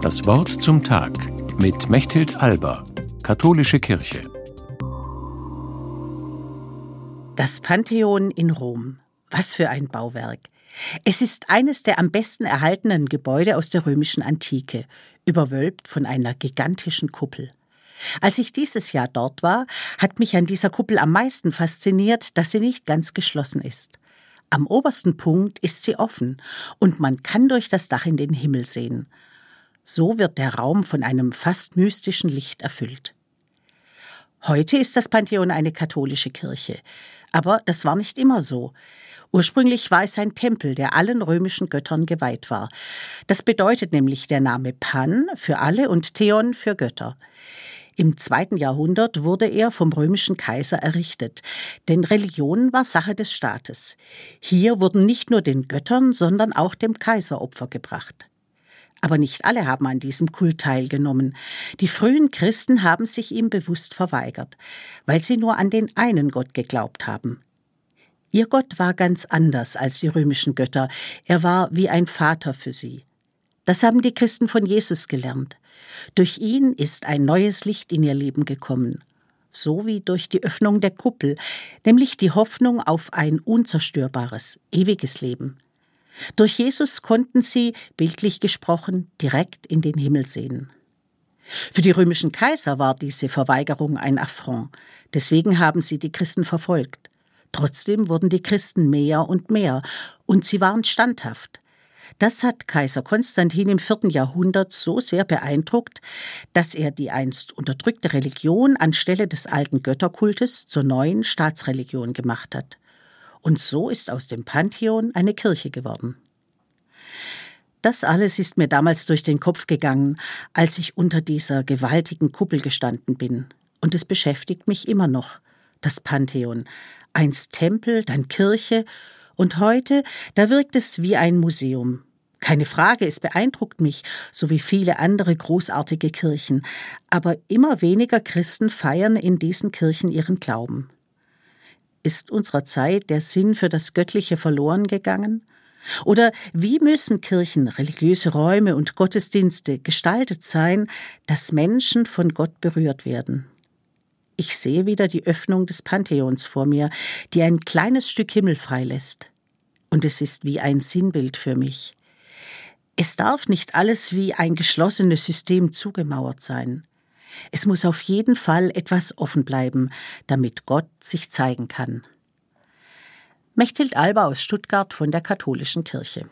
Das Wort zum Tag mit Mechthild Alba, Katholische Kirche. Das Pantheon in Rom. Was für ein Bauwerk. Es ist eines der am besten erhaltenen Gebäude aus der römischen Antike, überwölbt von einer gigantischen Kuppel. Als ich dieses Jahr dort war, hat mich an dieser Kuppel am meisten fasziniert, dass sie nicht ganz geschlossen ist. Am obersten Punkt ist sie offen und man kann durch das Dach in den Himmel sehen. So wird der Raum von einem fast mystischen Licht erfüllt. Heute ist das Pantheon eine katholische Kirche, aber das war nicht immer so. Ursprünglich war es ein Tempel, der allen römischen Göttern geweiht war. Das bedeutet nämlich der Name Pan für alle und Theon für Götter. Im zweiten Jahrhundert wurde er vom römischen Kaiser errichtet, denn Religion war Sache des Staates. Hier wurden nicht nur den Göttern, sondern auch dem Kaiser Opfer gebracht. Aber nicht alle haben an diesem Kult teilgenommen. Die frühen Christen haben sich ihm bewusst verweigert, weil sie nur an den einen Gott geglaubt haben. Ihr Gott war ganz anders als die römischen Götter, er war wie ein Vater für sie. Das haben die Christen von Jesus gelernt. Durch ihn ist ein neues Licht in ihr Leben gekommen, so wie durch die Öffnung der Kuppel, nämlich die Hoffnung auf ein unzerstörbares, ewiges Leben. Durch Jesus konnten sie, bildlich gesprochen, direkt in den Himmel sehen. Für die römischen Kaiser war diese Verweigerung ein Affront, deswegen haben sie die Christen verfolgt. Trotzdem wurden die Christen mehr und mehr, und sie waren standhaft, das hat Kaiser Konstantin im vierten Jahrhundert so sehr beeindruckt, dass er die einst unterdrückte Religion anstelle des alten Götterkultes zur neuen Staatsreligion gemacht hat. Und so ist aus dem Pantheon eine Kirche geworden. Das alles ist mir damals durch den Kopf gegangen, als ich unter dieser gewaltigen Kuppel gestanden bin. Und es beschäftigt mich immer noch. Das Pantheon. Einst Tempel, dann Kirche. Und heute, da wirkt es wie ein Museum. Keine Frage, es beeindruckt mich, so wie viele andere großartige Kirchen, aber immer weniger Christen feiern in diesen Kirchen ihren Glauben. Ist unserer Zeit der Sinn für das Göttliche verloren gegangen? Oder wie müssen Kirchen, religiöse Räume und Gottesdienste gestaltet sein, dass Menschen von Gott berührt werden? Ich sehe wieder die Öffnung des Pantheons vor mir, die ein kleines Stück Himmel freilässt. Und es ist wie ein Sinnbild für mich. Es darf nicht alles wie ein geschlossenes System zugemauert sein. Es muss auf jeden Fall etwas offen bleiben, damit Gott sich zeigen kann. Mechthild Alba aus Stuttgart von der Katholischen Kirche.